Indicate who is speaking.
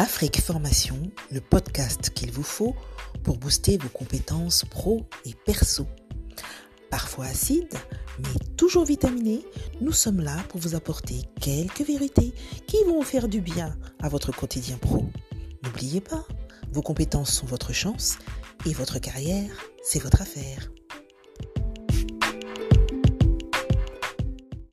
Speaker 1: Afrique Formation, le podcast qu'il vous faut pour booster vos compétences pro et perso. Parfois acides, mais toujours vitaminés, nous sommes là pour vous apporter quelques vérités qui vont faire du bien à votre quotidien pro. N'oubliez pas, vos compétences sont votre chance et votre carrière, c'est votre affaire.